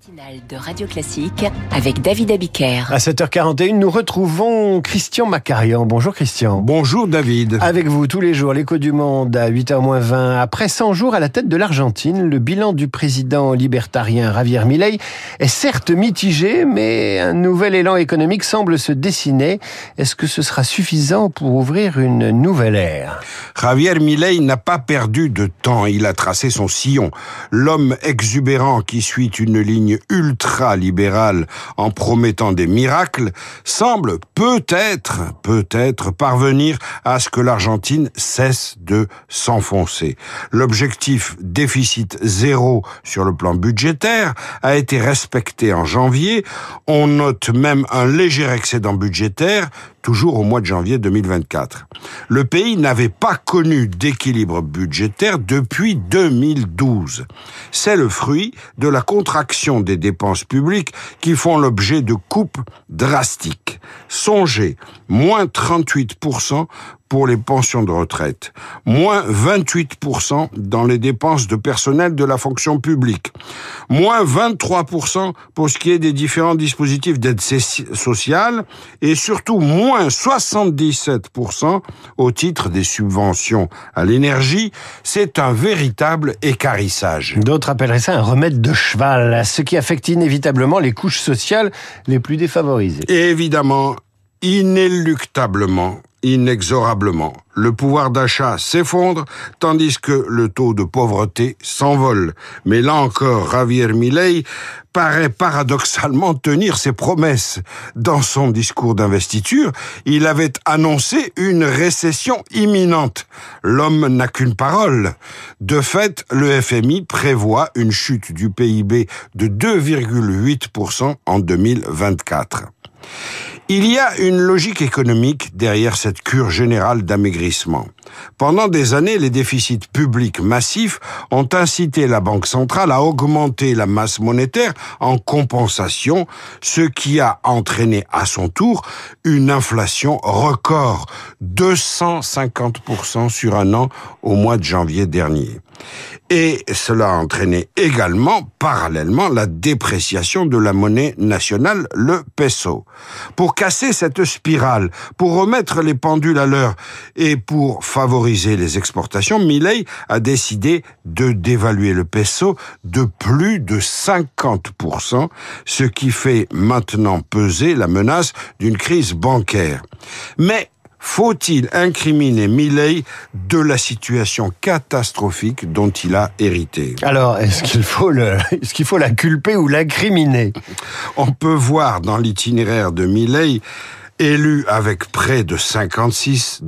matinale de Radio Classique avec David Abiker. À 7h41, nous retrouvons Christian Macarian. Bonjour Christian. Bonjour David. Avec vous tous les jours, l'écho du monde à 8h20. Après 100 jours à la tête de l'Argentine, le bilan du président libertarien Javier Milei est certes mitigé, mais un nouvel élan économique semble se dessiner. Est-ce que ce sera suffisant pour ouvrir une nouvelle ère? Javier Milei n'a pas perdu de temps. Il a tracé son sillon. L'homme exubérant qui suit une ligne ultra-libérale en promettant des miracles semble peut-être, peut-être parvenir à ce que l'Argentine cesse de s'enfoncer. L'objectif déficit zéro sur le plan budgétaire a été respecté en janvier. On note même un léger excédent budgétaire toujours au mois de janvier 2024. Le pays n'avait pas connu d'équilibre budgétaire depuis 2012. C'est le fruit de la contraction des dépenses publiques qui font l'objet de coupes drastiques. Songez, moins 38% pour les pensions de retraite, moins 28% dans les dépenses de personnel de la fonction publique, moins 23% pour ce qui est des différents dispositifs d'aide sociale et surtout moins 77% au titre des subventions à l'énergie. C'est un véritable écarissage. D'autres appelleraient ça un remède de cheval, ce qui affecte inévitablement les couches sociales les plus défavorisées. Et évidemment, inéluctablement, inexorablement. Le pouvoir d'achat s'effondre, tandis que le taux de pauvreté s'envole. Mais là encore, Javier Milei paraît paradoxalement tenir ses promesses. Dans son discours d'investiture, il avait annoncé une récession imminente. L'homme n'a qu'une parole. De fait, le FMI prévoit une chute du PIB de 2,8% en 2024. Il y a une logique économique derrière cette cure générale d'amaigrissement. Pendant des années, les déficits publics massifs ont incité la Banque centrale à augmenter la masse monétaire en compensation, ce qui a entraîné à son tour une inflation record, 250% sur un an au mois de janvier dernier. Et cela a entraîné également, parallèlement, la dépréciation de la monnaie nationale, le peso. Pour casser cette spirale, pour remettre les pendules à l'heure et pour les exportations, Milley a décidé de dévaluer le peso de plus de 50%, ce qui fait maintenant peser la menace d'une crise bancaire. Mais faut-il incriminer Milley de la situation catastrophique dont il a hérité? Alors, est-ce qu'il faut, le, est-ce qu'il faut la culper ou l'incriminer? On peut voir dans l'itinéraire de Milley, élu avec près de 56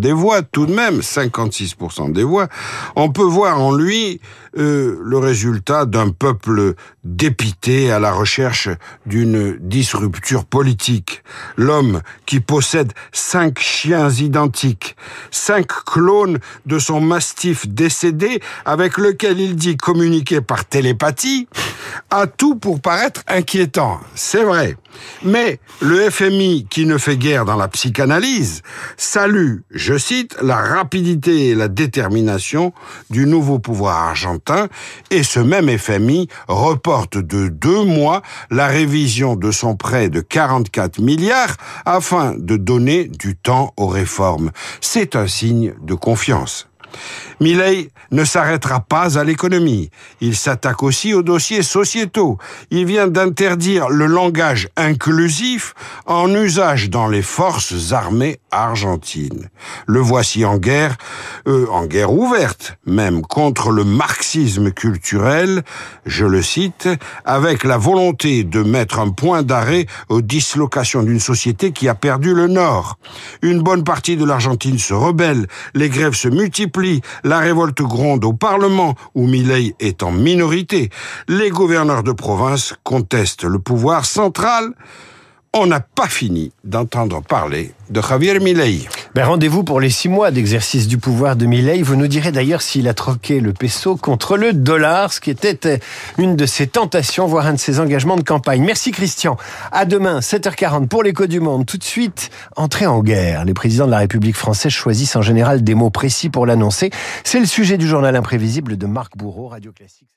des voix, tout de même 56% des voix, on peut voir en lui euh, le résultat d'un peuple dépité à la recherche d'une disrupture politique. L'homme qui possède cinq chiens identiques, cinq clones de son mastif décédé avec lequel il dit communiquer par télépathie, a tout pour paraître inquiétant. C'est vrai. Mais le FMI, qui ne fait guère dans la psychanalyse, salue, je cite, la rapidité et la détermination du nouveau pouvoir argentin, et ce même FMI reporte de deux mois la révision de son prêt de 44 milliards afin de donner du temps aux réformes. C'est un signe de confiance. Milley ne s'arrêtera pas à l'économie. Il s'attaque aussi aux dossiers sociétaux. Il vient d'interdire le langage inclusif en usage dans les forces armées argentines. Le voici en guerre, euh, en guerre ouverte même, contre le marxisme culturel, je le cite, avec la volonté de mettre un point d'arrêt aux dislocations d'une société qui a perdu le Nord. Une bonne partie de l'Argentine se rebelle, les grèves se multiplient, la révolte gronde au Parlement, où Milley est en minorité. Les gouverneurs de province contestent le pouvoir central. On n'a pas fini d'entendre parler de Javier Milei. Ben Rendez-vous pour les six mois d'exercice du pouvoir de Milei. Vous nous direz d'ailleurs s'il a troqué le peso contre le dollar, ce qui était une de ses tentations, voire un de ses engagements de campagne. Merci Christian. À demain, 7h40 pour l'écho du monde. Tout de suite, entrée en guerre. Les présidents de la République française choisissent en général des mots précis pour l'annoncer. C'est le sujet du journal imprévisible de Marc Bourreau, Radio Classique.